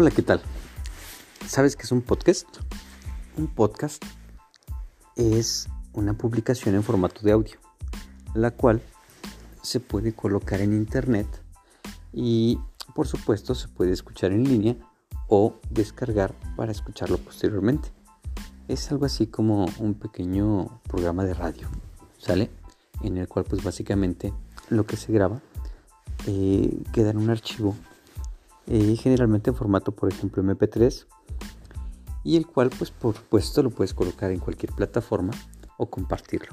Hola, ¿qué tal? ¿Sabes qué es un podcast? Un podcast es una publicación en formato de audio, la cual se puede colocar en internet y por supuesto se puede escuchar en línea o descargar para escucharlo posteriormente. Es algo así como un pequeño programa de radio, ¿sale? En el cual pues básicamente lo que se graba eh, queda en un archivo eh, generalmente en formato por ejemplo mp3 y el cual pues por supuesto lo puedes colocar en cualquier plataforma o compartirlo.